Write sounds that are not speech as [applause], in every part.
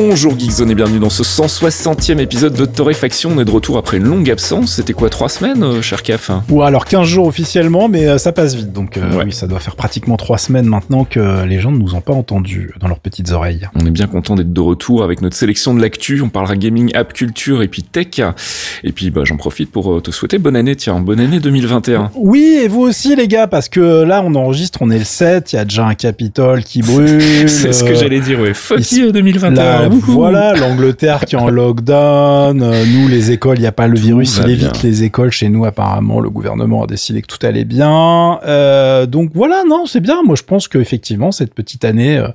Bonjour Geekzone et bienvenue dans ce 160e épisode de Torréfaction. On est de retour après une longue absence. C'était quoi, trois semaines, euh, cher Caf? Ou alors 15 jours officiellement, mais euh, ça passe vite. Donc euh, oui, ça doit faire pratiquement trois semaines maintenant que les gens ne nous ont pas entendus dans leurs petites oreilles. On est bien content d'être de retour avec notre sélection de l'actu. On parlera gaming, app, culture et puis tech. Et puis bah, j'en profite pour te souhaiter bonne année, tiens, bonne année 2021. Oui, et vous aussi les gars, parce que là on enregistre, on est le 7, il y a déjà un Capitole qui [laughs] brûle. C'est ce que j'allais dire, ouais. Fuck 2021 voilà, l'Angleterre qui est en lockdown. Euh, nous, les écoles, il n'y a pas le virus, il évite les écoles. Chez nous, apparemment, le gouvernement a décidé que tout allait bien. Euh, donc voilà, non, c'est bien. Moi, je pense qu'effectivement, cette petite année euh,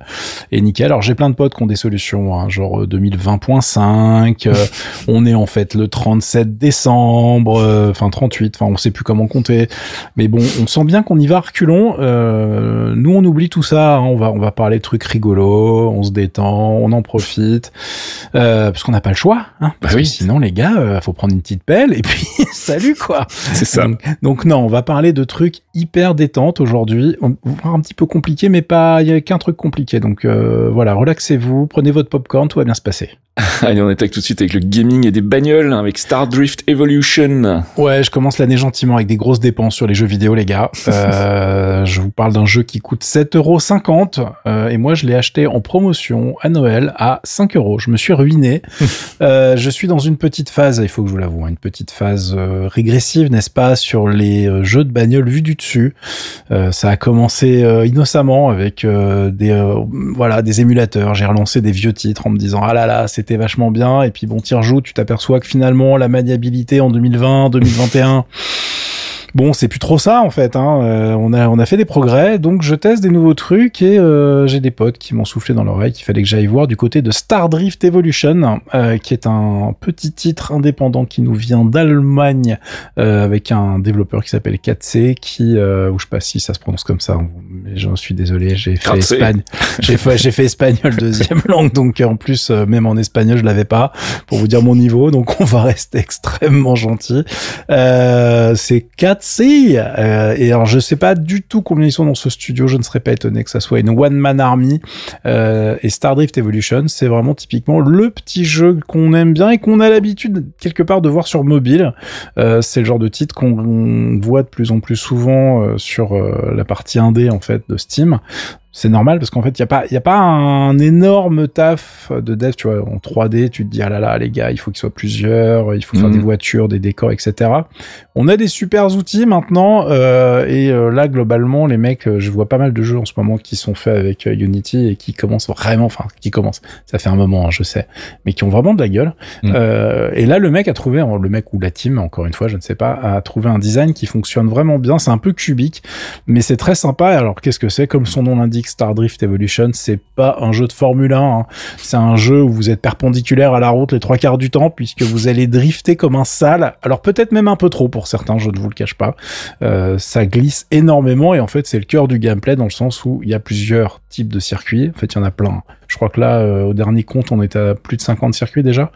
est nickel. Alors, j'ai plein de potes qui ont des solutions, hein, genre 2020.5. [laughs] on est en fait le 37 décembre, enfin 38, enfin on sait plus comment compter. Mais bon, on sent bien qu'on y va reculons. nous, on oublie tout ça. Hein. on va on va parler de trucs rigolos, on se détend, on en profite euh, parce qu'on n'a pas le choix. Hein, bah oui. sinon, les gars, euh, faut prendre une petite pelle et puis [laughs] salut quoi. C'est ça. Donc, non, on va parler de trucs hyper détente aujourd'hui. On va voir un petit peu compliqué, mais pas, il y a qu'un truc compliqué. Donc euh, voilà, relaxez-vous, prenez votre popcorn, tout va bien se passer. [laughs] Allez, on attaque tout de suite avec le gaming et des bagnoles, hein, avec Star Drift Evolution. Ouais, je commence l'année gentiment avec des grosses dépenses sur les jeux vidéo, les gars. [laughs] Euh, je vous parle d'un jeu qui coûte 7,50€ euh, et moi je l'ai acheté en promotion à Noël à 5 euros. Je me suis ruiné. [laughs] euh, je suis dans une petite phase, il faut que je vous l'avoue, hein, une petite phase régressive, n'est-ce pas, sur les jeux de bagnoles vus du dessus. Euh, ça a commencé innocemment avec des voilà des émulateurs. J'ai relancé des vieux titres en me disant ah là là c'était vachement bien. Et puis bon, tu rejoues, tu t'aperçois que finalement la maniabilité en 2020, 2021 Bon, c'est plus trop ça en fait. Hein. Euh, on a on a fait des progrès, donc je teste des nouveaux trucs et euh, j'ai des potes qui m'ont soufflé dans l'oreille qu'il fallait que j'aille voir du côté de Star Drift Evolution, euh, qui est un petit titre indépendant qui nous vient d'Allemagne avec un développeur qui s'appelle 4C, qui ou je sais pas si ça se prononce comme ça, mais j'en suis désolé, j'ai fait espagnol, j'ai fait j'ai fait espagnol deuxième [laughs] langue, donc en plus même en espagnol je l'avais pas pour vous dire mon niveau, donc on va rester [laughs] extrêmement gentil. c'est 4 si euh, et alors je sais pas du tout combien ils sont dans ce studio, je ne serais pas étonné que ça soit une one man army. Euh, et Stardrift Evolution, c'est vraiment typiquement le petit jeu qu'on aime bien et qu'on a l'habitude quelque part de voir sur mobile. Euh, c'est le genre de titre qu'on voit de plus en plus souvent euh, sur euh, la partie indé en fait de Steam c'est normal parce qu'en fait, il n'y a, pas, y a pas un énorme taf de dev, tu vois, en 3D, tu te dis, ah là là, les gars, il faut qu'ils soient plusieurs, il faut faire des mhm. voitures, des décors, etc. On a des super outils maintenant, euh, et euh, là, globalement, les mecs, euh, je vois pas mal de jeux en ce moment qui sont faits avec Unity et qui commencent vraiment, enfin, qui commencent, ça fait un moment, hein, je sais, mais qui ont vraiment de la gueule. Mhm. et là, le mec a trouvé, le mec ou la team, encore une fois, je ne sais pas, a trouvé un design qui fonctionne vraiment bien, c'est un peu cubique, mais c'est très sympa. Alors, qu'est-ce que c'est? Comme son nom l'indique, Star Drift Evolution, c'est pas un jeu de Formule 1. Hein. C'est un jeu où vous êtes perpendiculaire à la route les trois quarts du temps, puisque vous allez drifter comme un sale. Alors peut-être même un peu trop pour certains, je ne vous le cache pas. Euh, ça glisse énormément et en fait c'est le cœur du gameplay dans le sens où il y a plusieurs types de circuits. En fait, il y en a plein. Je crois que là, euh, au dernier compte, on était à plus de 50 circuits déjà.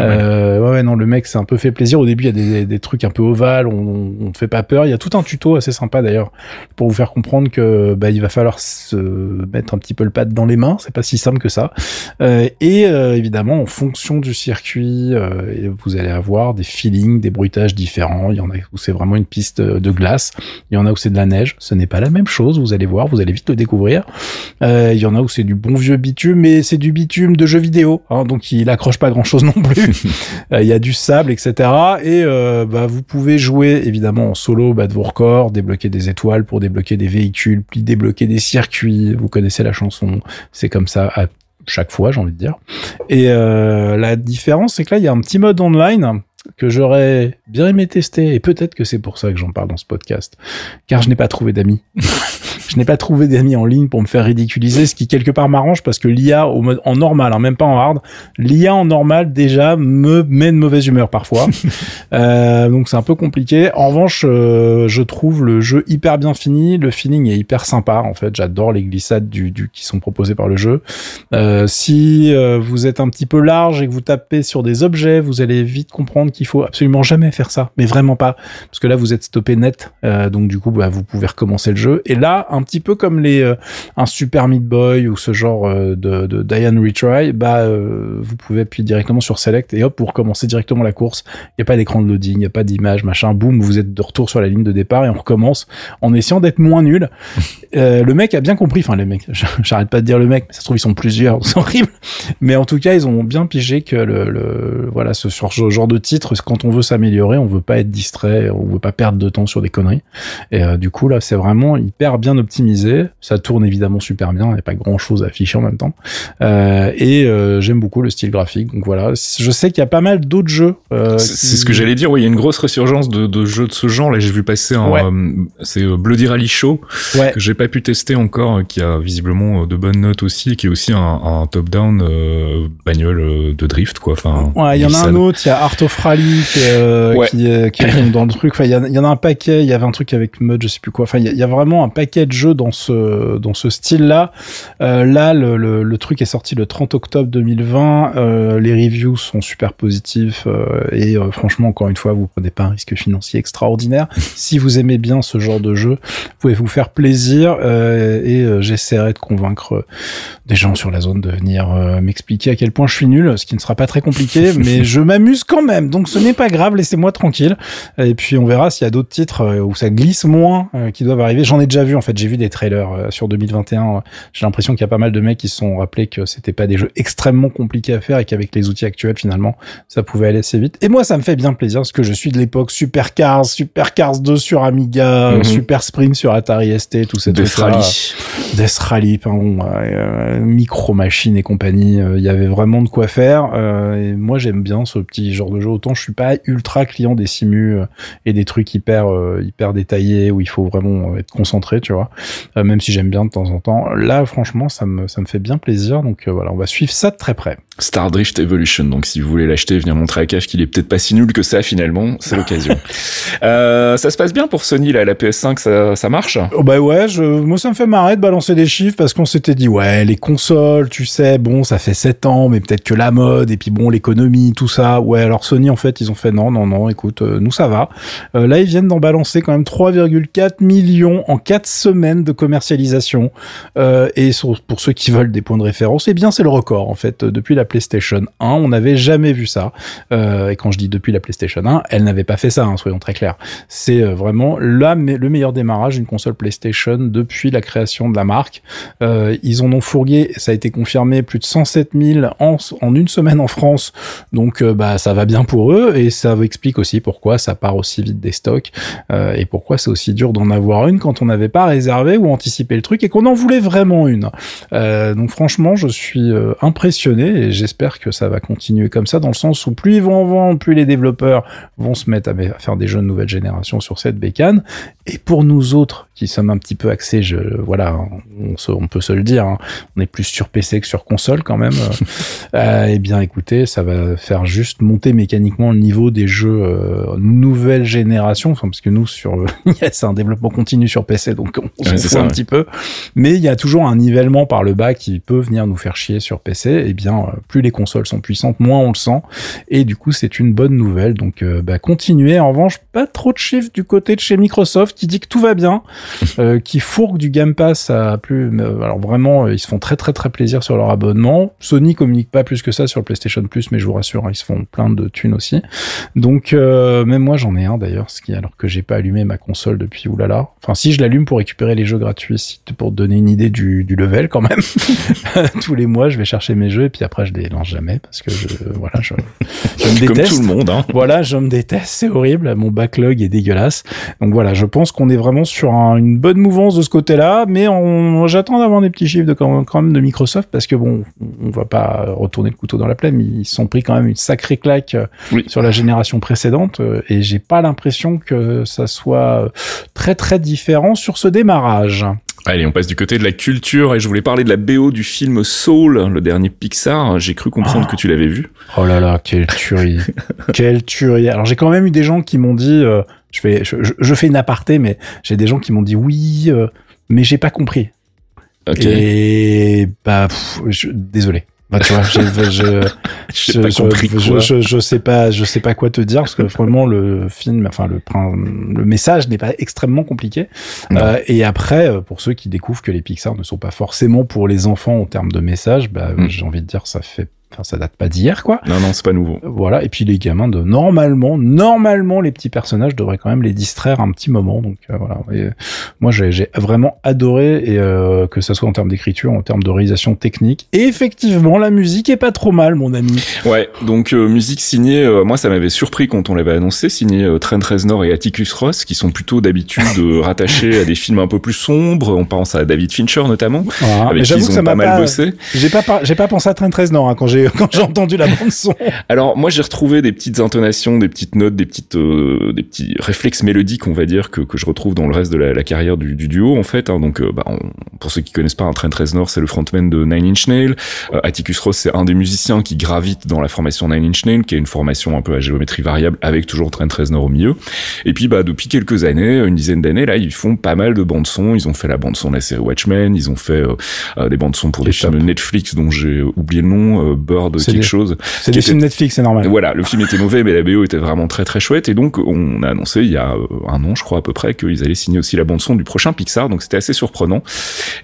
Euh, ouais. non, le mec s'est un peu fait plaisir. Au début, il y a des, des trucs un peu ovales, on, on, fait pas peur. Il y a tout un tuto assez sympa d'ailleurs pour vous faire comprendre que bah, il va falloir se mettre un petit peu le pad dans les mains. C'est pas si simple que ça. Euh, et euh, évidemment, en fonction du circuit, euh, vous allez avoir des feelings, des bruitages différents. Il y en a où c'est vraiment une piste de glace. Il y en a où c'est de la neige. Ce n'est pas la même chose. Vous allez voir, vous allez vite le découvrir. Il y en a où c'est du bon vieux bitume mais c'est du bitume de jeux vidéo, hein, donc il accroche pas grand chose non plus. [laughs] Euh, il y a du sable, etc. Et euh, bah, vous pouvez jouer évidemment en solo, battre vos records, débloquer des étoiles pour débloquer des véhicules, puis débloquer des circuits. Vous connaissez la chanson, c'est comme ça à chaque fois, j'ai envie de dire. Et euh, la différence, c'est que là, il y a un petit mode online que j'aurais bien aimé tester, et peut-être que c'est pour ça que j'en parle dans ce podcast, car je n'ai pas trouvé d'amis. [laughs] je n'ai pas trouvé d'amis en ligne pour me faire ridiculiser, ce qui quelque part m'arrange parce que l'IA au mode en normal, hein, même pas en hard, l'IA en normal déjà me met de mauvaise humeur parfois. [laughs] euh, donc c'est un peu compliqué. En revanche, euh, je trouve le jeu hyper bien fini, le feeling est hyper sympa en fait. J'adore les glissades du, du qui sont proposées par le jeu. Euh, si vous êtes un petit peu large et que vous tapez sur des objets, vous allez vite comprendre qu'il faut absolument jamais faire ça, mais vraiment pas, parce que là vous êtes stoppé net. Donc du coup, bah, vous pouvez recommencer le jeu. Et là, un petit peu comme les un Super Meat Boy ou ce genre de, de Diane Retry, bah vous pouvez appuyer directement sur Select et hop, vous recommencez directement la course. Il n'y a pas d'écran de loading, il n'y a pas d'image, machin. Boum, vous êtes de retour sur la ligne de départ et on recommence en essayant d'être moins nul. [laughs] Euh, le mec a bien compris, enfin les mecs, j'arrête pas de dire le mec, mais ça se trouve ils sont plusieurs, c'est horrible. Mais en tout cas, ils ont bien pigé que le, le voilà ce, ce genre de titre, quand on veut s'améliorer, on veut pas être distrait, on veut pas perdre de temps sur des conneries. Et euh, du coup là, c'est vraiment hyper bien optimisé. Ça tourne évidemment super bien, il n'y a pas grand chose à afficher en même temps. Euh, et euh, j'aime beaucoup le style graphique. Donc voilà, je sais qu'il y a pas mal d'autres jeux. Euh, c'est ce que j'allais dire. Oui, il y a une grosse résurgence de, de jeux de ce genre. Là, j'ai vu passer un, c'est Bloody Rally Show ouais. que j'ai pas pu tester encore, qui a visiblement de bonnes notes aussi, qui est aussi un, un top-down bagnole de drift, quoi. Enfin, ouais, il y en a un autre. Il y a Art of Rally qui, ouais. qui, qui est dans le truc. Enfin, il y, y, en a un paquet. Il y avait un truc avec Mud, je sais plus quoi. Enfin, il y, y, a vraiment un paquet de jeux dans ce dans ce style-là. Euh, là, le, le, le, truc est sorti le 30 octobre 2020. Euh, les reviews sont super positifs euh, et franchement, encore une fois, vous prenez pas un risque financier extraordinaire. [laughs] si vous aimez bien ce genre de jeu, vous pouvez vous faire plaisir et j'essaierai de convaincre des gens sur la zone de venir m'expliquer à quel point je suis nul, ce qui ne sera pas très compliqué, [laughs] mais je m'amuse quand même. Donc ce n'est pas grave, laissez-moi tranquille. Et puis on verra s'il y a d'autres titres où ça glisse moins qui doivent arriver. J'en ai déjà vu en fait, j'ai vu des trailers sur 2021. J'ai l'impression qu'il y a pas mal de mecs qui se sont rappelés que c'était pas des jeux extrêmement compliqués à faire et qu'avec les outils actuels finalement ça pouvait aller assez vite. Et moi ça me fait bien plaisir parce que je suis de l'époque Super Cars, Super Cars 2 sur Amiga, mm -hmm. Super Sprint sur Atari ST, tout ces Death Rally, Death Rally, pardon, euh, Micro Machine et compagnie. Il euh, y avait vraiment de quoi faire. Euh, et moi j'aime bien ce petit genre de jeu. Autant je suis pas ultra client des simus et des trucs hyper hyper détaillés où il faut vraiment être concentré, tu vois. Même si j'aime bien de temps en temps. Là franchement ça me ça me fait bien plaisir. Donc voilà, on va suivre ça de très près. Star Drift Evolution. Donc si vous voulez l'acheter, venir montrer à Caf qu'il est peut-être pas si nul que ça finalement, c'est l'occasion. [laughs] euh, ça se passe bien pour Sony là, la PS5, ça, ça marche? Oh Bah ouais, je, moi ça me fait marrer de balancer des chiffres parce qu'on s'était dit ouais les consoles, tu sais, bon ça fait 7 ans, mais peut-être que la mode et puis bon l'économie, tout ça. Ouais alors Sony en fait ils ont fait non non non, écoute euh, nous ça va. Euh, là ils viennent d'en balancer quand même 3,4 millions en 4 semaines de commercialisation euh, et pour ceux qui veulent des points de référence, eh bien c'est le record en fait depuis la PlayStation 1, on n'avait jamais vu ça. Euh, et quand je dis depuis la PlayStation 1, elle n'avait pas fait ça, hein, soyons très clairs. C'est euh, vraiment le meilleur démarrage d'une console PlayStation depuis la création de la marque. Ils en ont fourgué, ça a été confirmé, plus de 107 000 en, en une semaine en France. Donc bah ça va bien pour eux et ça explique aussi pourquoi ça part aussi vite des stocks et pourquoi c'est aussi dur d'en avoir une quand on n'avait pas réservé ou anticipé le truc et qu'on en voulait vraiment une. donc franchement, je suis impressionné et j'espère que ça va continuer comme ça dans le sens où plus ils vont en vendre, plus les développeurs vont se mettre à faire des jeux de nouvelle génération sur cette bécane. Et pour nous autres qui sommes un petit peu axés, je, voilà, on, se, on, peut se le dire, hein, on est plus sur PC que sur console quand même. [laughs] euh, eh bien, écoutez, ça va faire juste monter mécaniquement le niveau des jeux euh, nouvelle génération, enfin parce que nous sur, c'est [laughs] un développement continu sur PC, donc on s'en fout un ouais. petit peu. Mais il y a toujours un nivellement par le bas qui peut venir nous faire chier sur PC. Eh bien, plus les consoles sont puissantes, moins on le sent. Et du coup, c'est une bonne nouvelle. Donc, euh, bah, continuez. En revanche, pas trop de chiffres du côté de chez Microsoft qui dit que tout va bien, [laughs] euh, qui fourgue du Game Pass à plus. Euh, alors vraiment, ils se font très très très plaisir sur leur abonnement. Sony communique pas plus que ça sur le PlayStation Plus, mais je vous rassure, hein, ils se font plein de thunes aussi. Donc, euh, même moi, j'en ai un d'ailleurs, ce qui alors que j'ai pas allumé ma console depuis oulala. Enfin, si je l'allume pour récupérer les jeux gratuits, pour te donner une idée du, du level quand même. [laughs] [laughs] Tous les mois, je vais chercher mes jeux et puis après, je les lance jamais parce que je, voilà, je, je me déteste. [laughs] Comme tout le monde, hein. Voilà, je me déteste, c'est horrible. Mon backlog est dégueulasse. Donc voilà, je pense qu'on est vraiment sur un, une bonne mouvance de ce côté-là, mais j'attends d'avoir des petits chiffres de, quand, quand même de Microsoft parce que bon, on va pas retourner le couteau dans la plaie, mais ils sont pris quand même une sacrée claque oui. sur la génération précédente et j'ai pas l'impression que ça soit très très différent sur ce démarrage. Allez, on passe du côté de la culture et je voulais parler de la BO du film Soul, le dernier Pixar. J'ai cru comprendre Oh. que tu l'avais vu. Oh là là, quelle tuerie. [laughs] quelle tuerie. Alors j'ai quand même eu des gens qui m'ont dit, euh, je, fais, je, je- je fais une aparté, mais j'ai des gens qui m'ont dit oui, euh, mais j'ai pas compris. Et bah, pff, je- désolé. Bah, tu vois, je, je, je- [laughs] je, je, je sais pas, je sais pas quoi te dire parce que vraiment le film, enfin le, le message n'est pas extrêmement compliqué. Euh, et après, euh, pour ceux qui découvrent que les Pixar ne sont pas forcément pour les enfants en termes de message, bah, Mm. j'ai envie de dire ça fait, enfin ça date pas d'hier quoi. Non, non, c'est pas nouveau. Voilà. Et puis les gamins de normalement, normalement les petits personnages devraient quand même les distraire un petit moment. Donc euh, voilà. Et, euh, moi j'ai j'ai vraiment adoré et euh, que ça soit en termes d'écriture, en termes de réalisation technique. Et effectivement, la musique est pas trop mal, mon ami. Ouais, donc euh, musique signée, euh, moi ça m'avait surpris quand on l'avait annoncé, signée Trent Reznor et Atticus Ross, qui sont plutôt d'habitude [laughs] rattachés à des films un peu plus sombres. On pense à David Fincher notamment, Voilà. avec qui j'avoue ils que ont ça pas m'a mal bossé. J'ai pas j'ai pas pensé à Trent Reznor hein, quand j'ai [laughs] quand j'ai entendu la bande son. Alors moi j'ai retrouvé des petites intonations, des petites notes, des petites euh, des petits réflexes mélodiques on va dire que, que je retrouve dans le reste de la, la carrière du, du duo en fait. hein. Donc euh, bah, on- pour ceux qui connaissent pas, un Trent Reznor c'est le frontman de Nine Inch Nails. Euh, Atticus Ross c'est un des musiciens qui gravite dans la formation Nine Inch Nails, qui est une formation un peu à géométrie variable avec toujours Trent Reznor au milieu. Et puis bah depuis quelques années, une dizaine d'années là, ils font pas mal de bandes son. Ils ont fait la bande son de la série Watchmen, ils ont fait euh, euh, des bandes son pour des films Netflix dont j'ai oublié le nom, Bird quelque des- chose. C'est des était- films Netflix, c'est normal. Voilà, le film était mauvais, mais la BO était vraiment très très chouette. Et donc, on a annoncé il y a euh, un an, je crois à peu près, qu'ils allaient signer aussi la bande son du prochain Pixar. Donc, c'était assez surprenant.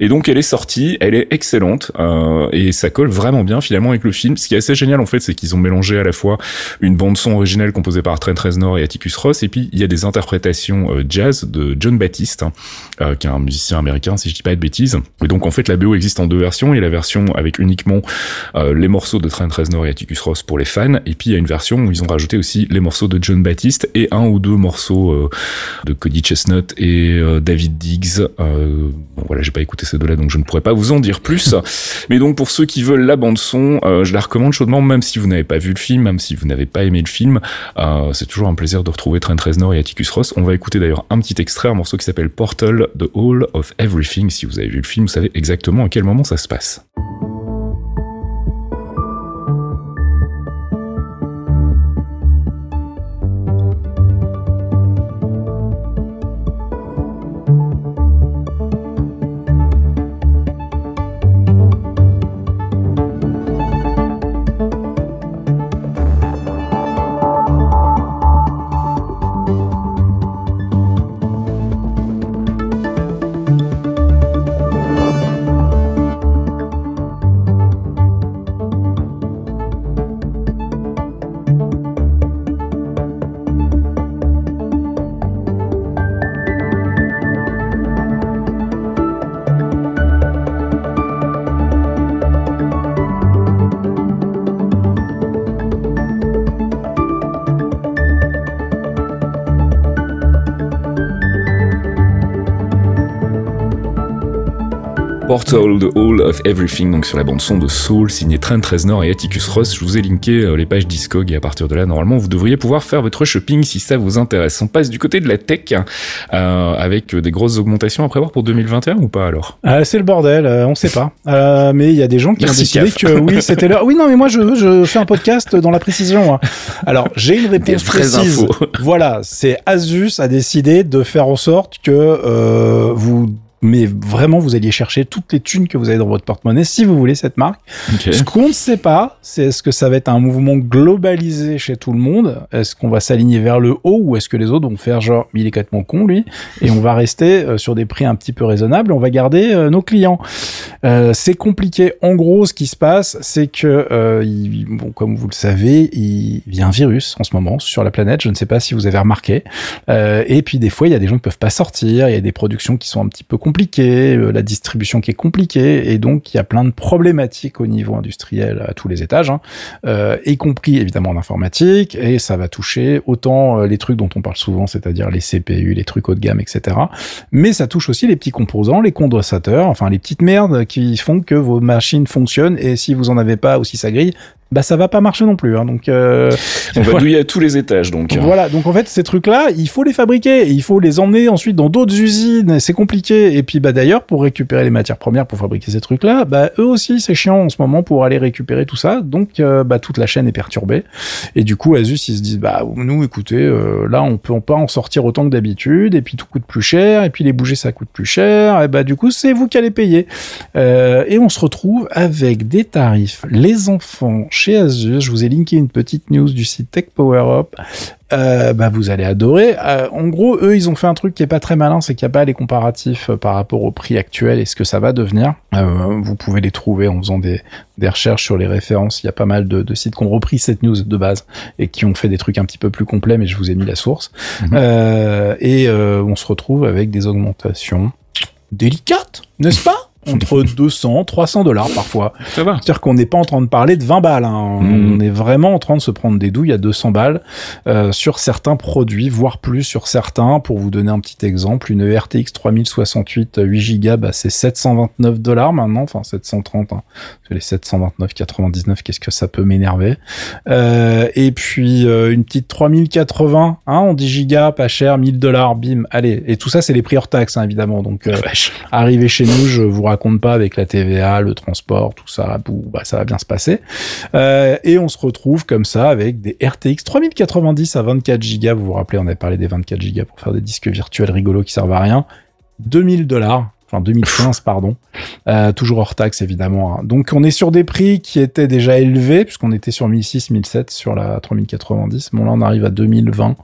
Et donc, elle est sortie, elle est excellente euh, et ça colle vraiment bien finalement avec le film. Ce qui est assez génial en fait, c'est qu'ils ont mélangé à la fois une bande son originale composée par Trent Reznor et Atticus Ross, et puis il y a des interprétations euh, jazz de John Baptiste, hein, euh, qui est un musicien américain, si je dis pas de bêtises. Et donc, en fait, la BO existe en deux versions. Il y a la version avec uniquement euh, les morceaux de Trent Reznor et Atticus Ross pour les fans, et puis il y a une version où ils ont rajouté aussi les morceaux de John Baptiste et un ou deux morceaux euh, de Cody Chestnut et euh, David Diggs. Euh, bon, voilà, j'ai pas écouté ces deux-là, donc je ne pourrais pas vous en dire plus. [laughs] Mais donc pour ceux qui veulent la bande son, euh, je la recommande chaudement, même si vous n'avez pas vu le film, même si vous n'avez pas aimé le film. Euh, c'est toujours un plaisir de retrouver Trent Reznor et Atticus Ross. On va écouter d'ailleurs un petit extrait, un morceau qui s'appelle Portal, The Hall of Everything. Si vous avez vu le film, vous savez exactement à quel moment ça se passe. Portal, The Hall of Everything, donc sur la bande son de Soul, signé Trent Reznor et Atticus Ross. Je vous ai linké euh, les pages Discog et à partir de là, normalement, vous devriez pouvoir faire votre shopping si ça vous intéresse. On passe du côté de la tech, euh, avec des grosses augmentations à prévoir pour 2021 ou pas alors? Euh, c'est le bordel, euh, on sait pas. Euh, mais il y a des gens qui Merci, ont décidé CAF. que oui, [laughs] c'était l'heure. Oui, non, mais moi je, je fais un podcast dans la précision. hein. Alors, j'ai une réponse précise. infos. Voilà, c'est Asus a décidé de faire en sorte que euh, vous mais vraiment vous alliez chercher toutes les thunes que vous avez dans votre porte-monnaie si vous voulez cette marque. Ce qu'on ne sait pas, c'est est-ce que ça va être un mouvement globalisé chez tout le monde? Est-ce qu'on va s'aligner vers le haut ou est-ce que les autres vont faire genre il est complètement con lui et on va rester euh, sur des prix un petit peu raisonnables, on va garder euh, nos clients. Euh, c'est compliqué. En gros, ce qui se passe, c'est que il- bon, comme vous le savez, il, il y a un virus en ce moment sur la planète. Je ne sais pas si vous avez remarqué. Et puis des fois, il y a des gens qui peuvent pas sortir, il y a des productions qui sont un petit peu compliquées, euh, la distribution qui est compliquée, et donc il y a plein de problématiques au niveau industriel à tous les étages, hein, euh, y compris évidemment en informatique, et ça va toucher autant euh, les trucs dont on parle souvent, c'est-à-dire les CPU, les trucs haut de gamme, etc. Mais ça touche aussi les petits composants, les condensateurs, enfin les petites merdes qui font que vos machines fonctionnent, et si vous en avez pas ou si ça grille, bah ça va pas marcher non plus. Hein, donc euh, on va [laughs] douiller à tous les étages donc. Voilà, donc en fait ces trucs-là, il faut les fabriquer, il faut les emmener ensuite dans d'autres usines, c'est compliqué. Et puis bah d'ailleurs pour récupérer les matières premières pour fabriquer ces trucs-là, bah eux aussi c'est chiant en ce moment pour aller récupérer tout ça. Donc euh, bah toute la chaîne est perturbée. Et du coup Asus ils se disent bah nous écoutez euh, là on peut pas en sortir autant que d'habitude et puis tout coûte plus cher et puis les bougies ça coûte plus cher et bah du coup c'est vous qui allez payer. et on se retrouve avec des tarifs les enfants chez Asus. Je vous ai linké une petite news du site Tech Power Up. Euh, bah vous allez adorer. Euh, en gros, eux, ils ont fait un truc qui est pas très malin, c'est qu'il n'y a pas les comparatifs euh, par rapport au prix actuel et ce que ça va devenir. vous pouvez les trouver en faisant des, recherches sur les références. Il y a pas mal de, sites qui ont repris cette news de base et qui ont fait des trucs un petit peu plus complets, mais je vous ai mis la source. Mhm. et on se retrouve avec des augmentations délicates, n'est-ce pas? Entre [laughs] 200, 300 dollars parfois. C'est-à-dire qu'on n'est pas en train de parler de 20 balles. Hein. Hmm. On est vraiment en train de se prendre des douilles à 200 balles euh, sur certains produits, voire plus sur certains. Pour vous donner un petit exemple, une RTX 3068 8 Go, bah, c'est 729 dollars maintenant, enfin 730. Hein. Les 729, 99, qu'est-ce que ça peut m'énerver euh, Et puis euh, une petite 3080 hein, en 10 Go, pas cher, 1000 dollars, bim, allez. Et tout ça, c'est les prix hors taxes, hein, évidemment. Donc, arrivé chez nous, je vous raconte pas avec la TVA, le transport, tout ça, bah, ça va bien se passer. Euh, et on se retrouve comme ça avec des RTX 3090 à 24 Go. Vous vous rappelez, on avait parlé des 24 Go pour faire des disques virtuels rigolos qui servent à rien. 2000 dollars enfin 2015 pardon, euh, toujours hors taxe évidemment. Hein. Donc on est sur des prix qui étaient déjà élevés puisqu'on était sur 1006, 1007 sur la 3090. Bon là on arrive à 2020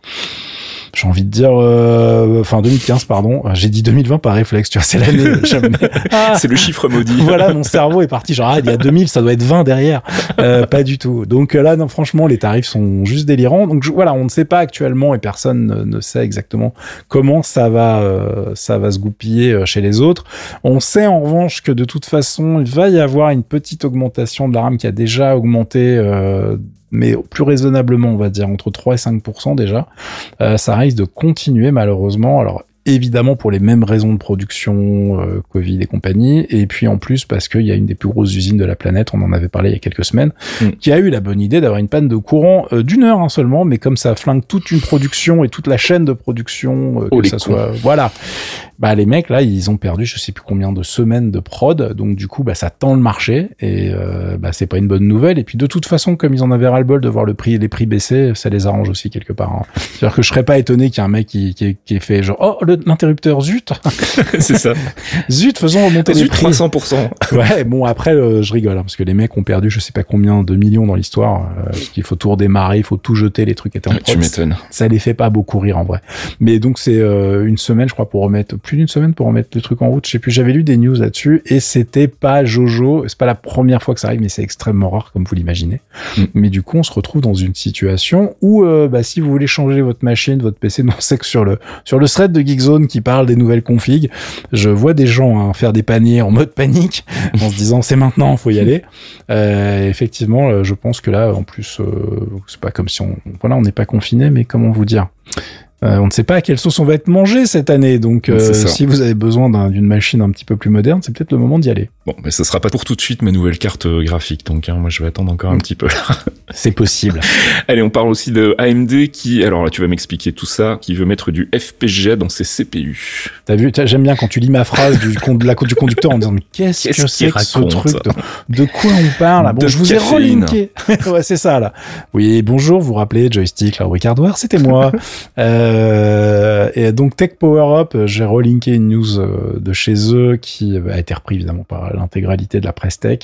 j'ai envie de dire, euh, enfin 2015 pardon, j'ai dit 2020 par réflexe, tu vois, c'est l'année. [laughs] ah, c'est le chiffre maudit. [laughs] voilà, mon cerveau est parti genre ah, il y a 2000, ça doit être 20 derrière. Euh, pas du tout. Donc là, non, franchement, les tarifs sont juste délirants. Donc voilà, on ne sait pas actuellement et personne ne, sait exactement comment ça va, euh, ça va se goupiller chez les autres. On sait en revanche que de toute façon, il va y avoir une petite augmentation de la RAM qui a déjà augmenté mais plus raisonnablement, on va dire, entre 3 et 5% déjà, euh, ça risque de continuer malheureusement. Alors évidemment pour les mêmes raisons de production, euh, Covid et compagnie, et puis en plus parce qu'il y a une des plus grosses usines de la planète, on en avait parlé il y a quelques semaines, mm. qui a eu la bonne idée d'avoir une panne de courant euh, d'une heure hein, seulement, mais comme ça flingue toute une production et toute la chaîne de production, oh, que ça soit, voilà, bah les mecs là ils ont perdu je sais plus combien de semaines de prod. Donc du coup bah ça tend le marché et euh, bah c'est pas une bonne nouvelle. Et puis de toute façon comme ils en avaient ras le bol de voir le prix les prix baisser ça les arrange aussi quelque part hein. c'est à dire que je serais pas étonné qu'il y ait un mec qui qui, qui ait fait genre oh l'interrupteur zut! [laughs] C'est ça. [laughs] Zut faisons remonter les prix. 300% ouais bon après euh, je rigole hein, parce que les mecs ont perdu je sais pas combien de millions dans l'histoire euh, parce qu'il faut tout redémarrer il faut tout jeter les trucs étaient en tu m'étonnes. Ça les fait pas beaucoup rire en vrai. Mais donc c'est euh, une semaine je crois pour remettre plus d'une semaine pour remettre le truc en route. Je sais plus, j'avais lu des news là-dessus et c'était pas Jojo. C'est pas la première fois que ça arrive, mais c'est extrêmement rare, comme vous l'imaginez. Mm. Mais du coup, on se retrouve dans une situation où, euh, bah, si vous voulez changer votre machine, votre PC, [laughs] non, c'est que sur le, sur le thread de Geekzone qui parle des nouvelles configs, je vois des gens hein, faire des paniers en mode panique en se disant c'est maintenant, faut y aller. Euh, effectivement, euh, je pense que là, en plus, c'est pas comme si on, voilà, on n'est pas confiné, mais comment vous dire? Euh, on ne sait pas à quelle sauce on va être mangé cette année, donc euh, si vous avez besoin d'une machine un petit peu plus moderne, c'est peut-être le moment d'y aller. Bon, mais ce sera pas pour tout de suite ma nouvelle carte euh, graphique, donc hein, moi je vais attendre encore un petit peu. [laughs] c'est possible. Allez, on parle aussi de AMD qui, alors là tu vas m'expliquer tout ça, qui veut mettre du FPGA dans ses CPU. T'as vu, j'aime bien quand tu lis ma phrase du, de la, du conducteur en disant mais qu'est-ce que c'est que ce truc de, quoi on parle? Bon, je vous ai relinké. [laughs] ouais, c'est ça là. Oui, bonjour, vous vous rappelez joystick, la rubrique hardware, c'était moi. euh, [laughs] euh, et donc Tech Power Up, j'ai relinké une news euh, de chez eux qui a été repris évidemment par l'intégralité de la presse tech.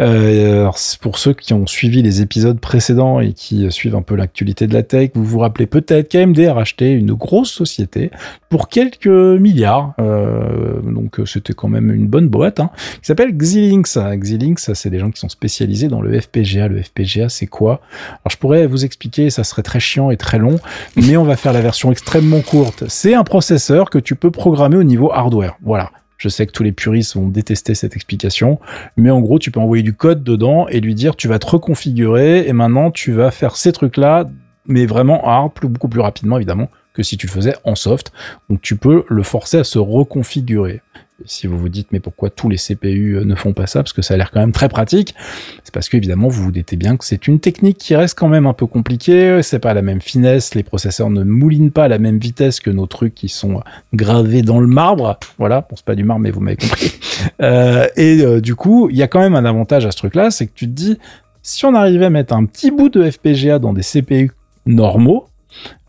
Euh, pour ceux qui ont suivi les épisodes précédents et qui suivent un peu l'actualité de la tech, vous vous rappelez peut-être qu'AMD a racheté une grosse société pour quelques milliards. Euh, donc c'était quand même une bonne boîte, hein, qui s'appelle Xilinx. Xilinx, c'est des gens qui sont spécialisés dans le FPGA. Le FPGA, c'est quoi? Alors je pourrais vous expliquer, ça serait très chiant et très long, mais on va faire la version extrêmement courte. C'est un processeur que tu peux programmer au niveau hardware. Voilà. Je sais que tous les puristes vont détester cette explication, mais en gros, tu peux envoyer du code dedans et lui dire tu vas te reconfigurer et maintenant tu vas faire ces trucs-là, mais vraiment hard, plus, beaucoup plus rapidement évidemment que si tu le faisais en soft. Donc tu peux le forcer à se reconfigurer. Si vous vous dites mais pourquoi tous les CPU ne font pas ça, parce que ça a l'air quand même très pratique, c'est parce qu'évidemment vous vous doutez bien que c'est une technique qui reste quand même un peu compliquée, c'est pas la même finesse, les processeurs ne moulinent pas à la même vitesse que nos trucs qui sont gravés dans le marbre, voilà, bon c'est pas du marbre mais vous m'avez compris. [laughs] Euh, et euh, du coup, il y a quand même un avantage à ce truc-là, c'est que tu te dis, si on arrivait à mettre un petit bout de FPGA dans des CPU normaux,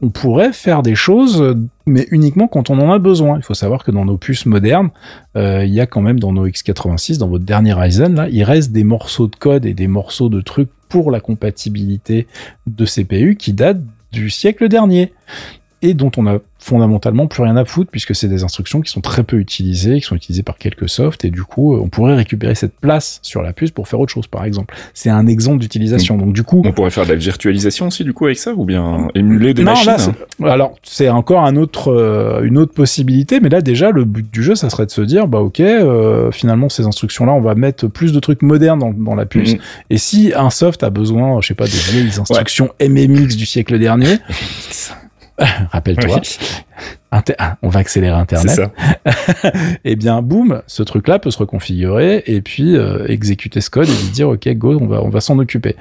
on pourrait faire des choses, mais uniquement quand on en a besoin. Il faut savoir que dans nos puces modernes, euh, il y a quand même dans nos x86, dans votre dernier Ryzen, là, il reste des morceaux de code et des morceaux de trucs pour la compatibilité de CPU qui datent du siècle dernier et dont on a fondamentalement plus rien à foutre puisque c'est des instructions qui sont très peu utilisées, qui sont utilisées par quelques softs et du coup on pourrait récupérer cette place sur la puce pour faire autre chose par exemple. C'est un exemple d'utilisation. Donc du coup on pourrait faire de la virtualisation aussi du coup avec ça ou bien émuler des machines. Hein alors c'est encore un autre euh, une autre possibilité mais là déjà le but du jeu ça serait de se dire bah ok euh, finalement ces instructions là on va mettre plus de trucs modernes dans, dans la puce mm-hmm. et si un soft a besoin je sais pas des vieilles instructions MMX du siècle dernier [laughs] [laughs] Rappelle-toi. Ah, on va accélérer Internet. et [laughs] eh bien, boum, ce truc-là peut se reconfigurer et puis euh, exécuter ce code et lui dire, OK, go, on va, on va s'en occuper.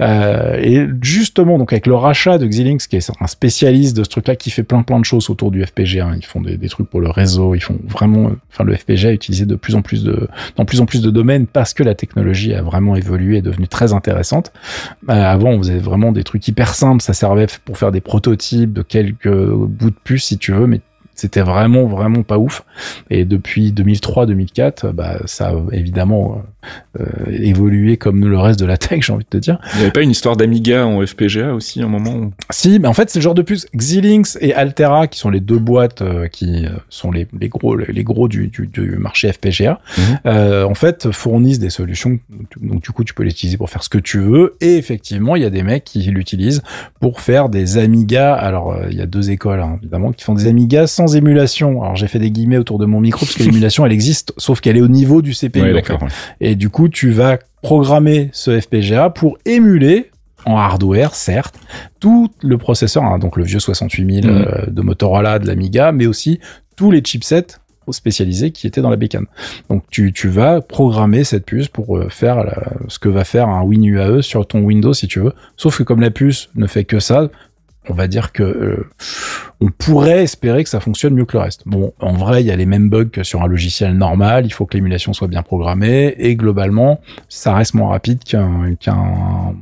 Euh, et justement, donc avec le rachat de Xilinx, qui est un spécialiste de ce truc-là, qui fait plein plein de choses autour du FPGA, hein. ils font des, des, trucs pour le réseau, ils font vraiment, enfin, le FPGA est utilisé de plus en plus de, dans plus en plus de domaines parce que la technologie a vraiment évolué et est devenue très intéressante. Euh, avant, on faisait vraiment des trucs hyper simples, ça servait pour faire des prototypes de quelques bouts de puce, si tu veux, mais c'était vraiment vraiment pas ouf. Et depuis 2003-2004, bah ça a évidemment euh, évolué comme le reste de la tech, j'ai envie de te dire. Il n'y avait pas une histoire d'Amiga en FPGA aussi, un moment Si, mais en fait c'est le genre de puce. Xilinx et Altera, qui sont les deux boîtes euh, qui euh, sont les, les gros les gros du, du, du marché FPGA, mhm. euh, en fait fournissent des solutions. Donc du coup tu peux l'utiliser pour faire ce que tu veux. Et effectivement il y a des mecs qui l'utilisent pour faire des Amiga. Alors il y a deux écoles hein, évidemment qui font des Amiga sans émulation. Alors j'ai fait des guillemets autour de mon micro parce que l'émulation elle existe, sauf qu'elle est au niveau du CPU. Et du coup tu vas programmer ce FPGA pour émuler en hardware, certes, tout le processeur, hein, donc le vieux 68000 mmh. euh, de Motorola, de l'Amiga, mais aussi tous les chipsets spécialisés qui étaient dans la bécane. Donc tu, tu vas programmer cette puce pour euh, faire ce que va faire un WinUAE sur ton Windows si tu veux. Sauf que comme la puce ne fait que ça, on va dire que euh, on pourrait espérer que ça fonctionne mieux que le reste. Bon, en vrai, il y a les mêmes bugs que sur un logiciel normal. Il faut que l'émulation soit bien programmée et globalement, ça reste moins rapide qu'une qu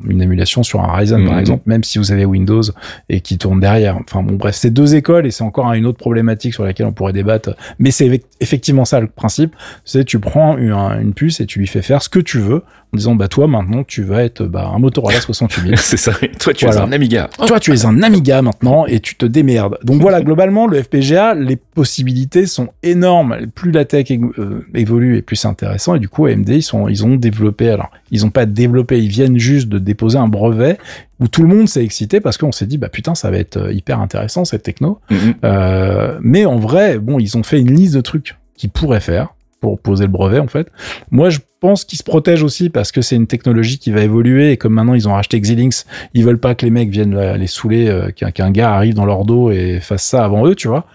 émulation sur un Ryzen, par mhm. exemple, même si vous avez Windows et qui tourne derrière. Enfin bon, bref, c'est deux écoles et c'est encore une autre problématique sur laquelle on pourrait débattre. Mais c'est effectivement ça le principe. C'est tu prends une, une puce et tu lui fais faire ce que tu veux en disant bah toi maintenant tu vas être bah, un Motorola 68000. [laughs] c'est ça. Toi tu es un Amiga. Toi tu es un Amiga maintenant et tu te démerdes. Donc voilà, globalement le FPGA, les possibilités sont énormes. Plus la tech euh, évolue et plus c'est intéressant. Et du coup AMD ils sont ils ont développé alors ils ont pas développé, ils viennent juste de déposer un brevet où tout le monde s'est excité parce qu'on s'est dit bah putain ça va être euh, hyper intéressant cette techno. Mm-hmm. euh, mais en vrai bon ils ont fait une liste de trucs qu'ils pourraient faire pour poser le brevet en fait. Moi je pense qu'ils se protègent aussi parce que c'est une technologie qui va évoluer et comme maintenant ils ont racheté Xilinx, ils veulent pas que les mecs viennent les saouler, euh, qu'un gars arrive dans leur dos et fasse ça avant eux, tu vois.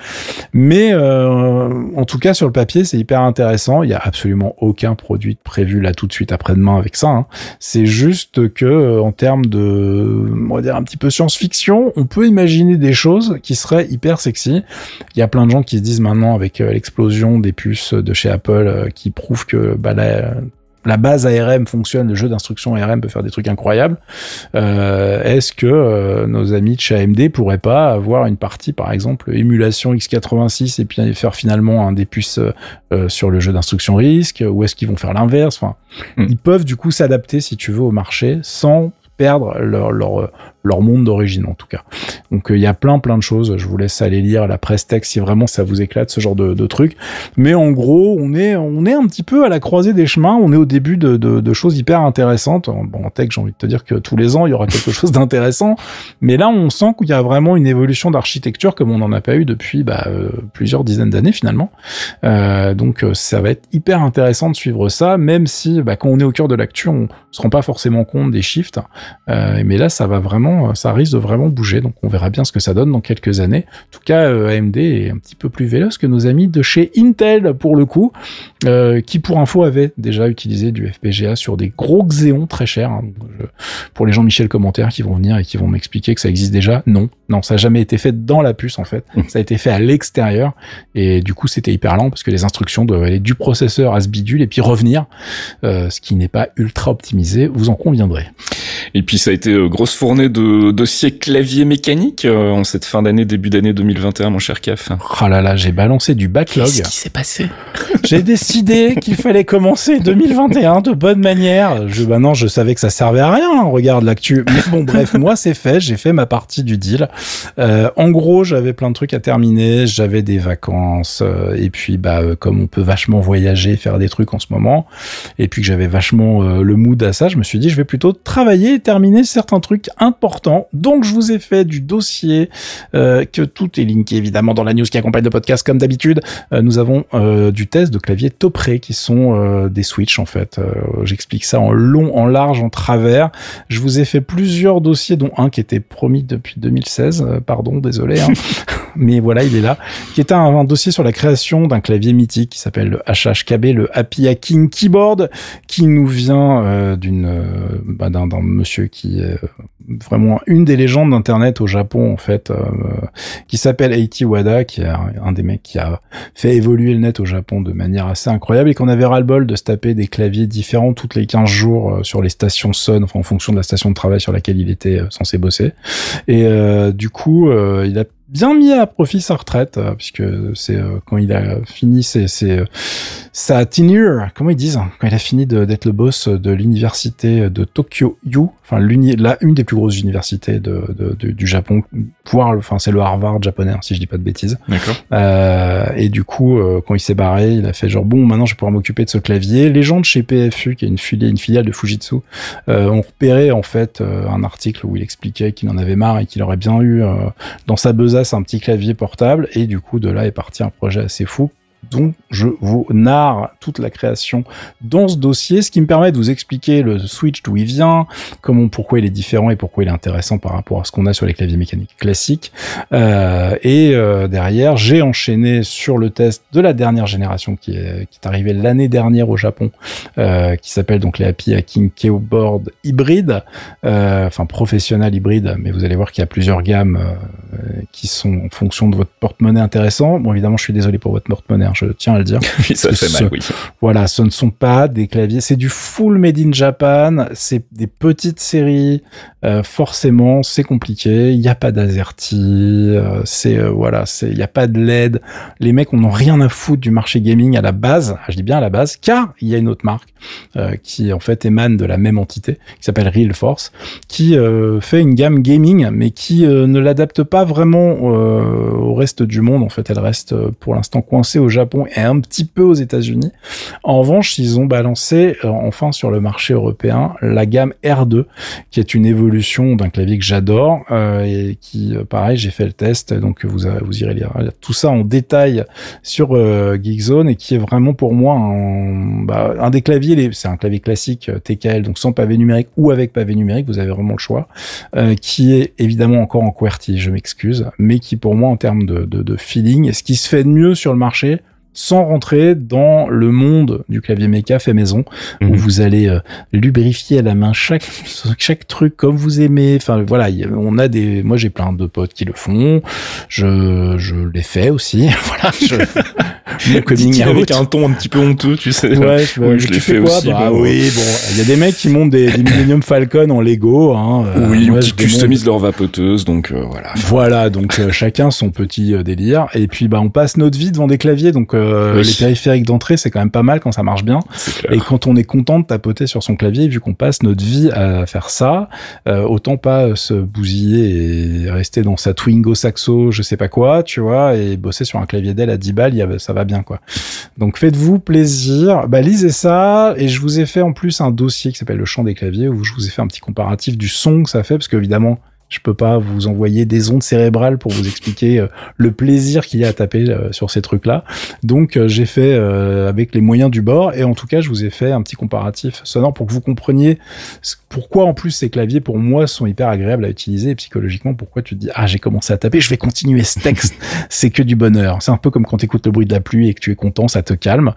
Mais euh, en tout cas sur le papier c'est hyper intéressant. Il y a absolument aucun produit prévu là tout de suite après-demain avec ça. Hein. C'est juste que euh, en termes de, on va dire un petit peu science-fiction, on peut imaginer des choses qui seraient hyper sexy. Il y a plein de gens qui se disent maintenant avec l'explosion des puces de chez Apple qui prouvent que bah, là, la base ARM fonctionne, le jeu d'instruction ARM peut faire des trucs incroyables. Euh, est-ce que euh, nos amis de chez AMD pourraient pas avoir une partie, par exemple, émulation x86 et puis faire finalement un des puces euh, sur le jeu d'instruction RISC Ou est-ce qu'ils vont faire l'inverse? Enfin, hmm. ils peuvent du coup s'adapter, si tu veux, au marché sans perdre leur, leur, leur monde d'origine en tout cas. Donc euh, il y a plein plein de choses. Je vous laisse aller lire la presse texte si vraiment ça vous éclate ce genre de, trucs. Mais en gros, on est on est un petit peu à la croisée des chemins. On est au début de, de, choses hyper intéressantes. Bon en tech, j'ai envie de te dire que tous les ans il y aura quelque chose d'intéressant. Mais là, on sent qu'il y a vraiment une évolution d'architecture comme on n'en a pas eu depuis bah, euh, plusieurs dizaines d'années finalement. Euh, donc ça va être hyper intéressant de suivre ça, même si bah, quand on est au cœur de l'actu, on se rend pas forcément compte des shifts. mais là, ça va vraiment vraiment, ça risque de vraiment bouger. Donc on verra bien ce que ça donne dans quelques années. En tout cas, AMD est un petit peu plus véloce que nos amis de chez Intel pour le coup, qui pour info avaient déjà utilisé du FPGA sur des gros Xeon très chers. Hein. pour les gens Michel commentaires qui vont venir et qui vont m'expliquer que ça existe déjà, non, non, ça n'a jamais été fait dans la puce en fait. Mmh. Ça a été fait à l'extérieur et du coup c'était hyper lent parce que les instructions doivent aller du processeur à ce bidule et puis revenir, euh, ce qui n'est pas ultra optimisé, vous en conviendrez. Et puis ça a été euh, grosse fournée de dossiers clavier mécanique euh, en cette fin d'année, début d'année 2021, mon cher Caf. Oh là là, j'ai balancé du backlog. Qu'est-ce qui s'est passé [laughs] J'ai décidé qu'il fallait commencer 2021 de bonne manière. Je, bah non, je savais que ça servait à rien. Hein, regarde l'actu. Mais bon, bref, moi c'est fait. J'ai fait ma partie du deal. Euh, en gros, j'avais plein de trucs à terminer. J'avais des vacances. Euh, et puis, bah, euh, comme on peut vachement voyager, faire des trucs en ce moment, et puis que j'avais vachement le mood à ça, je me suis dit, je vais plutôt travailler et terminer certains trucs importants. Donc, je vous ai fait du dossier que tout est linké évidemment dans la news qui accompagne le podcast, comme d'habitude. nous avons du test de clavier Topré qui sont des switches en fait. J'explique ça en long, en large, en travers. Je vous ai fait plusieurs dossiers, dont un qui était promis depuis 2016 pardon, désolé, hein. [laughs] mais voilà, il est là, qui est un, dossier sur la création d'un clavier mythique qui s'appelle le HHKB, le Happy Hacking Keyboard, qui nous vient euh, d'une euh, bah, d'un monsieur qui est vraiment une des légendes d'Internet au Japon, en fait, euh, qui s'appelle Eiti Wada, qui est un des mecs qui a fait évoluer le net au Japon de manière assez incroyable et qu'on avait ras-le-bol de se taper des claviers différents toutes les 15 jours sur les stations Sun, enfin, en fonction de la station de travail sur laquelle il était censé bosser. Et du coup, euh, il a bien mis à profit sa retraite, euh, puisque c'est euh, quand il a fini ses, sa tenure, comment ils disent, quand il a fini d'être le boss de l'université de Tokyo U, enfin la une des plus grosses universités de, de, du Japon, voire enfin c'est le Harvard japonais, hein, si je dis pas de bêtises. D'accord. Euh, et du coup, quand il s'est barré, il a fait genre bon, maintenant je vais pouvoir m'occuper de ce clavier. Les gens de chez PFU, qui est une filiale, une filiale de Fujitsu, ont repéré en fait un article où il expliquait qu'il en avait marre et qu'il aurait bien eu dans sa besace un petit clavier portable et du coup de là est parti un projet assez fou dont je vous narre toute la création dans ce dossier, ce qui me permet de vous expliquer le Switch d'où il vient, comment, pourquoi il est différent et pourquoi il est intéressant par rapport à ce qu'on a sur les claviers mécaniques classiques. Euh, et euh, derrière, j'ai enchaîné sur le test de la dernière génération qui est, arrivée l'année dernière au Japon, euh, qui s'appelle donc les Happy Hacking Keyboard hybride, enfin professionnel hybride, mais vous allez voir qu'il y a plusieurs gammes qui sont en fonction de votre porte-monnaie intéressant. Bon, évidemment, je suis désolé pour votre porte-monnaie. Hein, je tiens à le dire. [laughs] oui, ça fait mal, oui. Voilà, ce ne sont pas des claviers, c'est du full made in Japan, c'est des petites séries, euh, forcément, c'est compliqué, il n'y a pas d'azerty, euh, c'est euh, voilà, c'est il n'y a pas de LED. Les mecs on n'a rien à foutre du marché gaming à la base, je dis bien à la base, car il y a une autre marque qui en fait émane de la même entité, qui s'appelle Real Force, qui fait une gamme gaming, mais qui ne l'adapte pas vraiment au reste du monde. En fait, elle reste pour l'instant coincée au Japon et un petit peu aux États-Unis. En revanche, ils ont balancé euh, enfin sur le marché européen la gamme R2, qui est une évolution d'un clavier que j'adore euh, et qui, euh, pareil, j'ai fait le test, donc vous vous irez lire tout ça en détail sur Geekzone et qui est vraiment pour moi un, bah, un des claviers, c'est un clavier classique TKL, donc sans pavé numérique ou avec pavé numérique, vous avez vraiment le choix, qui est évidemment encore en QWERTY, je m'excuse, mais qui pour moi en termes de feeling, est ce qui se fait de mieux sur le marché, sans rentrer dans le monde du clavier méca fait maison où mhm. vous allez euh, lubrifier à la main chaque chaque truc comme vous aimez. Enfin voilà on a des moi j'ai plein de potes qui le font. Je je l'ai fait aussi. [laughs] Voilà je, [laughs] avec un ton un petit peu honteux tu sais. Ouais je, l'ai fait aussi bah, oui bon il y a des mecs qui montent des, des Millennium Falcon en Lego hein, euh, oui qui customisent leur vapoteuse donc euh, voilà. Voilà donc chacun son petit délire. Et puis bah on passe notre vie devant des claviers donc euh, les périphériques d'entrée, c'est quand même pas mal quand ça marche bien. Et quand on est content de tapoter sur son clavier, vu qu'on passe notre vie à faire ça, euh, autant pas se bousiller et rester dans sa Twingo Saxo, je sais pas quoi, tu vois, et bosser sur un clavier d'elle à 10 balles, ça va bien, quoi. Donc faites-vous plaisir, bah lisez ça, et je vous ai fait en plus un dossier qui s'appelle le chant des claviers, où je vous ai fait un petit comparatif du son que ça fait, parce qu'évidemment, Je peux pas vous envoyer des ondes cérébrales pour vous expliquer euh, le plaisir qu'il y a à taper euh, sur ces trucs-là. Donc euh, j'ai fait avec les moyens du bord et en tout cas je vous ai fait un petit comparatif sonore pour que vous compreniez pourquoi en plus ces claviers pour moi sont hyper agréables à utiliser et psychologiquement pourquoi tu te dis ah j'ai commencé à taper, je vais continuer ce texte, c'est que du bonheur. C'est un peu comme quand tu écoutes le bruit de la pluie et que tu es content, ça te calme.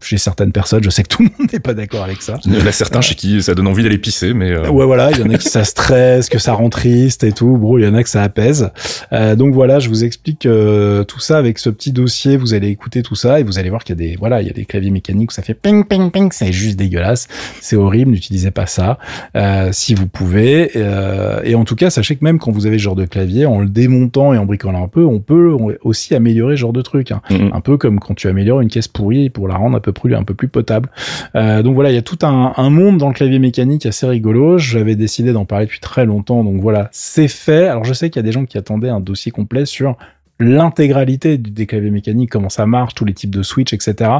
Chez certaines personnes. Je sais que tout le monde [laughs] n'est pas d'accord avec ça. Il y en a certains chez qui ça donne envie d'aller pisser, mais euh... ouais voilà, il y en a qui ça stresse, que ça rend triste et tout. Bon, il y en a que ça apaise. Euh, donc voilà, je vous explique euh, tout ça avec ce petit dossier. Vous allez écouter tout ça et vous allez voir qu'il y a des voilà, il y a des claviers mécaniques où ça fait ping ping ping. C'est juste dégueulasse. C'est horrible. N'utilisez pas ça euh, si vous pouvez. Euh, et en tout cas, sachez que même quand vous avez ce genre de clavier, en le démontant et en bricolant un peu, on peut aussi améliorer ce genre de truc. Hein. Mm-hmm. Un peu comme quand tu améliores une caisse pourrie pour la rendre un peu plus, un peu plus potable. Euh, donc voilà, il y a tout un, un, monde dans le clavier mécanique assez rigolo. J'avais décidé d'en parler depuis très longtemps, donc voilà, c'est fait. Alors je sais qu'il y a des gens qui attendaient un dossier complet sur l'intégralité des claviers mécaniques, comment ça marche, tous les types de switch, etc.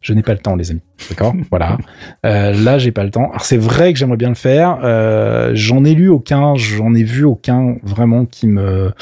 Je n'ai pas le temps, les amis. D'accord? Voilà. Euh, là, j'ai pas le temps. Alors, c'est vrai que j'aimerais bien le faire. Euh, j'en ai lu aucun, j'en ai vu aucun vraiment qui me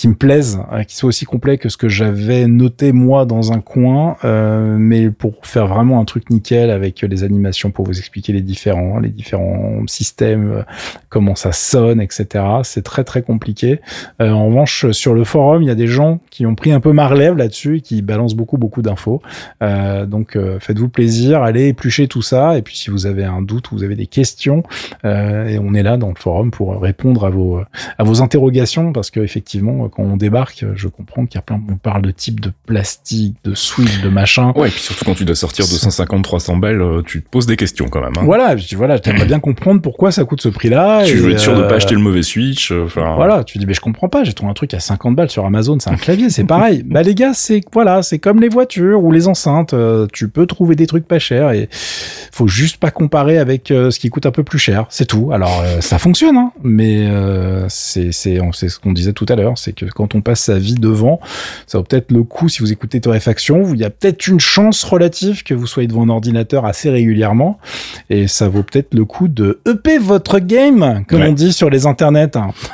qui me plaisent, euh, qui soit aussi complet que ce que j'avais noté moi dans un coin, euh, mais pour faire vraiment un truc nickel avec les animations pour vous expliquer les différents, les différents systèmes, euh, comment ça sonne, etc. C'est très très compliqué. Euh, en revanche, sur le forum, il y a des gens qui ont pris un peu ma relève là-dessus et qui balancent beaucoup beaucoup d'infos. Donc faites-vous plaisir, allez éplucher tout ça. Et puis si vous avez un doute, vous avez des questions, et on est là dans le forum pour répondre à vos à vos interrogations parce que effectivement quand on débarque, je comprends qu'il y a plein, on parle de type de plastique, de switch, de machin. Ouais, et puis surtout quand tu dois sortir 250, 300 balles, euh, tu te poses des questions quand même. Hein. Voilà, tu voilà, t'aimerais bien comprendre pourquoi ça coûte ce prix-là. Tu veux être sûr de pas euh, acheter le mauvais switch. Euh, enfin. Voilà, tu dis, mais je comprends pas, j'ai trouvé un truc à 50 balles sur Amazon, c'est un clavier, c'est pareil. [laughs] bah les gars, c'est voilà, c'est comme les voitures ou les enceintes, tu peux trouver des trucs pas chers et faut juste pas comparer avec ce qui coûte un peu plus cher, c'est tout. Alors ça fonctionne, hein, mais c'est c'est c'est ce qu'on disait tout à l'heure, c'est que quand on passe sa vie devant, ça vaut peut-être le coup, si vous écoutez Torréfaction, il y a peut-être une chance relative que vous soyez devant un ordinateur assez régulièrement, et ça vaut peut-être le coup de EP votre game, comme on dit sur les internets.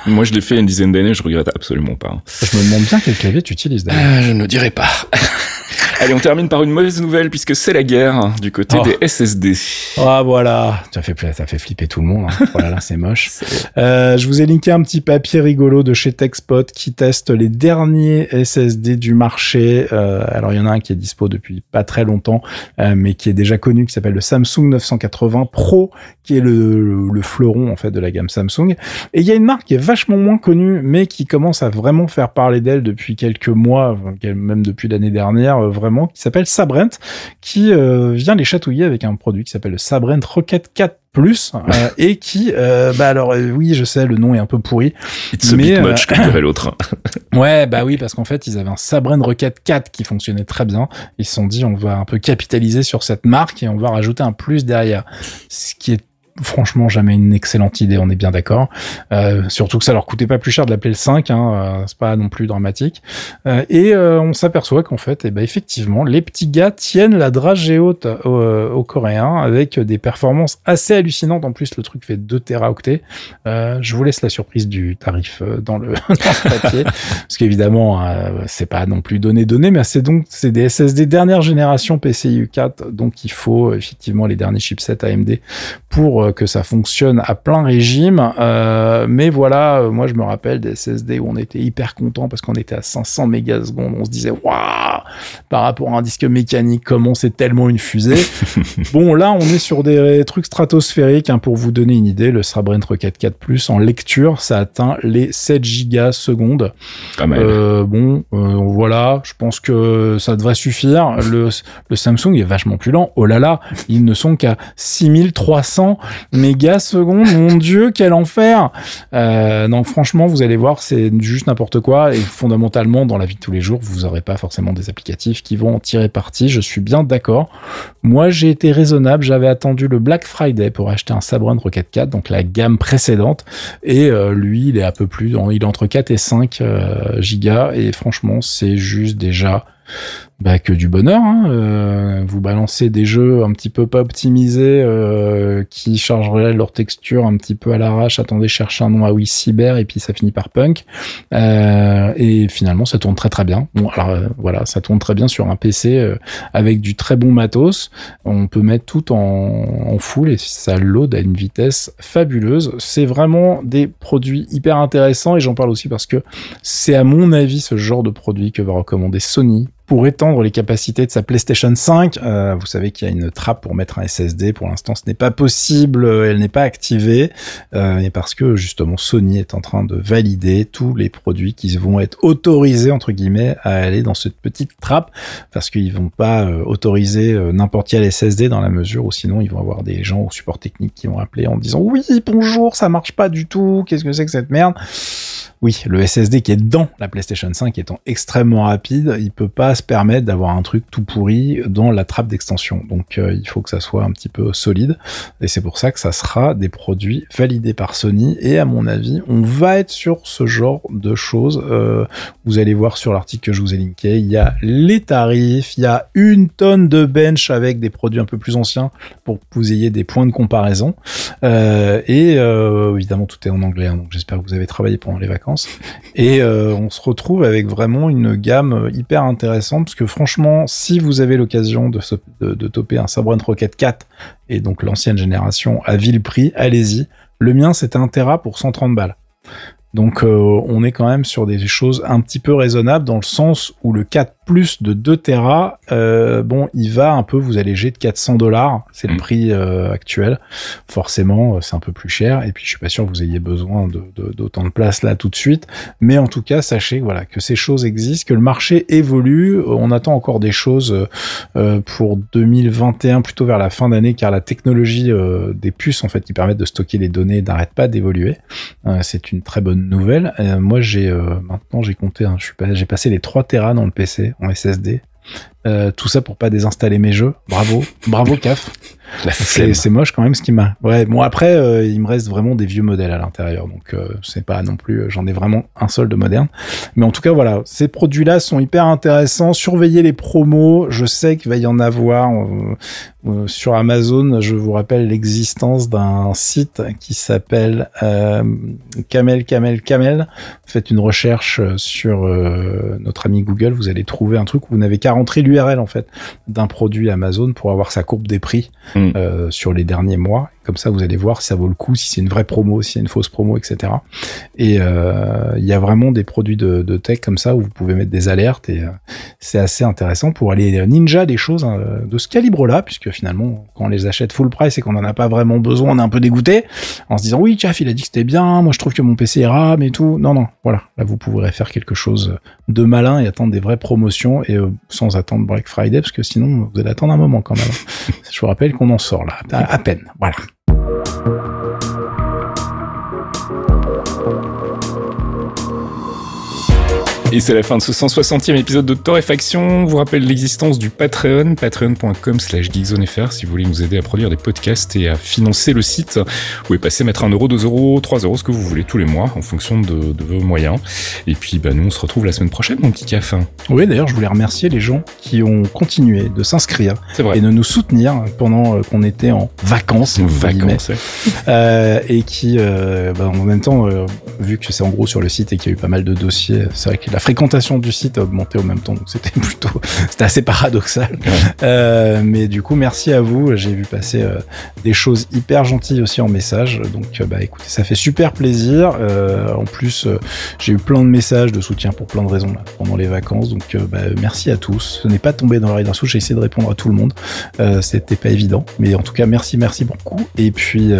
Moi, je l'ai fait une dizaine d'années, je regrette absolument pas. Je me demande bien quel clavier tu utilises d'ailleurs. Euh, je ne dirai pas. [laughs] Allez, on termine par une mauvaise nouvelle puisque c'est la guerre hein, du côté oh. des SSD. Ah voilà, ça fait ça fait flipper tout le monde. Hein. [laughs] voilà, là c'est moche. Euh, je vous ai linké un petit papier rigolo de chez TechSpot qui teste les derniers SSD du marché. Euh, alors il y en a un qui est dispo depuis pas très longtemps, euh, mais qui est déjà connu, qui s'appelle le Samsung 980 Pro, qui est le, le, fleuron en fait de la gamme Samsung. Et il y a une marque qui est vachement moins connue, mais qui commence à vraiment faire parler d'elle depuis quelques mois, même depuis l'année dernière, euh, vraiment, qui s'appelle Sabrent, qui euh, vient les chatouiller avec un produit qui s'appelle le Sabrent Rocket 4 plus euh, [laughs] et qui euh, bah alors euh, oui je sais le nom est un peu pourri It's mais, a bit much comme [laughs] l'autre. Ouais bah oui parce qu'en fait ils avaient un Sabrent Rocket 4 qui fonctionnait très bien. Ils se sont dit on va un peu capitaliser sur cette marque et on va rajouter un plus derrière. Ce qui est franchement jamais une excellente idée, on est bien d'accord. Euh, surtout que ça leur coûtait pas plus cher de l'appeler le 5, hein, euh, c'est pas non plus dramatique. Euh, et euh, on s'aperçoit qu'en fait, eh ben, effectivement, les petits gars tiennent la dragée haute aux, Coréens avec des performances assez hallucinantes. En plus, le truc fait 2 teraoctets. je vous laisse la surprise du tarif dans le, [laughs] dans le papier, parce qu'évidemment, c'est pas non plus donné donné, mais c'est donc c'est des SSD dernière génération PCIe 4, donc il faut effectivement les derniers chipsets AMD pour euh, que ça fonctionne à plein régime. Euh, mais voilà, euh, moi je me rappelle des SSD où on était hyper content parce qu'on était à 500 mégasecondes. On se disait waouh par rapport à un disque mécanique, comment c'est tellement une fusée. [laughs] bon là, on est sur des trucs stratosphériques. Hein, pour vous donner une idée, le Srabrent Rocket 4 Plus en lecture, ça atteint les 7 gigas secondes. Euh, bon, voilà, je pense que ça devrait suffire. Le, le Samsung est vachement plus lent. Oh là là, ils ne sont qu'à 6300 mégasecondes. Mon [laughs] Dieu, quel enfer euh, Donc franchement, vous allez voir, c'est juste n'importe quoi. Et fondamentalement, dans la vie de tous les jours, vous n'aurez pas forcément des applicatifs qui vont en tirer parti. Je suis bien d'accord. Moi, j'ai été raisonnable. J'avais attendu le Black Friday pour acheter un Sabrent Rocket 4, donc la gamme précédente. Et euh, lui, il est un peu plus, il est entre 4 et 5 euh, gigas. Et franchement, c'est juste déjà bah, que du bonheur. Hein. Euh, vous balancez des jeux un petit peu pas optimisés euh, qui chargeraient leur texture un petit peu à l'arrache. Attendez, chercher un nom à oui cyber et puis ça finit par punk. Euh, et finalement, ça tourne très très bien. Bon, alors euh, voilà, ça tourne très bien sur un PC euh, avec du très bon matos. On peut mettre tout en, en full et ça load à une vitesse fabuleuse. C'est vraiment des produits hyper intéressants et j'en parle aussi parce que c'est à mon avis ce genre de produit que va recommander Sony pour étendre les capacités de sa PlayStation 5. Euh, vous savez qu'il y a une trappe pour mettre un SSD. Pour l'instant, ce n'est pas possible. Elle n'est pas activée. Euh, et parce que justement, Sony est en train de valider tous les produits qui vont être autorisés entre guillemets à aller dans cette petite trappe, parce qu'ils vont pas euh, autoriser euh, n'importe quel SSD dans la mesure où sinon ils vont avoir des gens au support technique qui vont appeler en disant oui bonjour ça marche pas du tout. Qu'est-ce que c'est que cette merde? oui, le SSD qui est dans la PlayStation 5 étant extrêmement rapide, il peut pas se permettre d'avoir un truc tout pourri dans la trappe d'extension. Donc euh, il faut que ça soit un petit peu solide et c'est pour ça que ça sera des produits validés par Sony et à mon avis, on va être sur ce genre de choses. Euh, vous allez voir sur l'article que je vous ai linké, il y a les tarifs, il y a une tonne de bench avec des produits un peu plus anciens pour que vous ayez des points de comparaison. Euh, et évidemment tout est en anglais, hein, donc j'espère que vous avez travaillé pendant les vacances. Et on se retrouve avec vraiment une gamme hyper intéressante parce que franchement, si vous avez l'occasion de, de toper un Sabrent Rocket 4 et donc l'ancienne génération à vil prix, allez-y. Le mien, c'était un Tera pour 130 balles. Donc euh, on est quand même sur des choses un petit peu raisonnables dans le sens où le 4 plus de 2 Tera, euh, bon, il va un peu vous alléger de 400 dollars, c'est le Mm. prix euh, actuel. Forcément, euh, c'est un peu plus cher et puis je suis pas sûr que vous ayez besoin de- de- d'autant de, place là tout de suite. Mais en tout cas, sachez voilà que ces choses existent, que le marché évolue. On attend encore des choses euh, pour 2021, plutôt vers la fin d'année, car la technologie euh, des puces en fait qui permettent de stocker les données n'arrête pas d'évoluer. Euh, c'est une très bonne nouvelle. Euh, moi, j'ai euh, maintenant j'ai compté, hein, je suis pas, j'ai passé les 3 Tera dans le PC en SSD. Euh, tout ça pour pas désinstaller mes jeux. Bravo, bravo [laughs] CAF. C'est moche quand même ce qui m'a. Ouais, bon après euh, il me reste vraiment des vieux modèles à l'intérieur, donc euh, c'est pas non plus. euh, J'en ai vraiment un seul de moderne. Mais en tout cas voilà, ces produits-là sont hyper intéressants. Surveillez les promos. Je sais qu'il va y en avoir sur Amazon. Je vous rappelle l'existence d'un site qui s'appelle Camel Camel Camel. Faites une recherche sur notre ami Google, vous allez trouver un truc où vous n'avez qu'à rentrer l'URL en fait d'un produit Amazon pour avoir sa courbe des prix Mm. euh, sur les derniers mois. Comme ça, vous allez voir si ça vaut le coup, si c'est une vraie promo, si c'est une fausse promo, etc. Et euh, il y a vraiment des produits de, de tech comme ça où vous pouvez mettre des alertes et euh, c'est assez intéressant pour aller ninja des choses hein, de ce calibre-là, puisque finalement, quand on les achète full price et qu'on n'en a pas vraiment besoin, on est un peu dégoûté en se disant oui, Chaf, il a dit que c'était bien, moi je trouve que mon PC est RAM et tout. Non, non, voilà, là vous pourrez faire quelque chose de malin et attendre des vraies promotions et euh, sans attendre Black Friday, parce que sinon vous allez attendre un moment quand même. [laughs] je vous rappelle qu'on en sort là, à, à peine, voilà. Et c'est la fin de ce 160e épisode de Torréfaction. Je vous rappelle l'existence du Patreon, patreon.com slash geekzonefr si vous voulez nous aider à produire des podcasts et à financer le site. Vous pouvez passer, mettre 1 euro, 2 euros, 3 euros, ce que vous voulez tous les mois en fonction de, de vos moyens. Et puis, bah, nous, on se retrouve la semaine prochaine, mon petit café. Oui, d'ailleurs, je voulais remercier les gens qui ont continué de s'inscrire et de nous soutenir pendant euh, qu'on était en vacances, guillemets. Vacances. Euh, et qui, euh, bah, en même temps, euh, vu que c'est en gros sur le site et qu'il y a eu pas mal de dossiers, c'est vrai que la fréquentation du site a augmenté au même temps, donc c'était [laughs] plutôt, c'était assez paradoxal. Ouais. Euh, mais du coup, merci à vous. J'ai vu passer euh, des choses hyper gentilles aussi en message, donc euh, bah écoutez, ça fait super plaisir. En plus, j'ai eu plein de messages de soutien pour plein de raisons là, pendant les vacances, donc bah, merci à tous. Ce n'est pas tombé dans l'oreille d'un sou, j'ai essayé de répondre à tout le monde. C'était pas évident, mais en tout cas, merci, merci beaucoup. Et puis,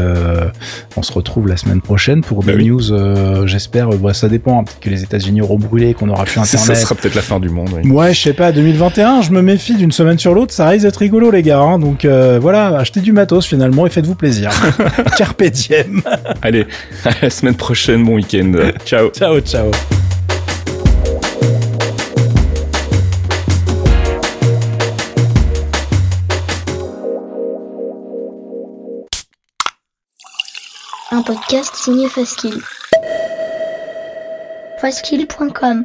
on se retrouve la semaine prochaine pour Bah des oui. news. J'espère, bah, ça dépend. hein, peut-être que les États-Unis auront brûlé, qu'on aura plus Ça, internet. ça sera peut-être la fin du monde. oui. Ouais, je sais pas, 2021, je me méfie d'une semaine sur l'autre, ça risque d'être rigolo les gars, hein, donc euh, voilà, achetez du matos finalement et faites-vous plaisir. [laughs] Carpe diem. Allez, à la semaine prochaine, bon week-end. Ciao. ciao, ciao. Un podcast signé Faskill. Faskill.com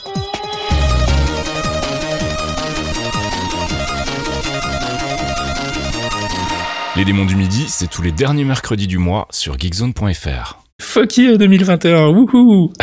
Les démons du midi, c'est tous les derniers mercredis du mois sur geekzone.fr. Fuck you 2021, wouhou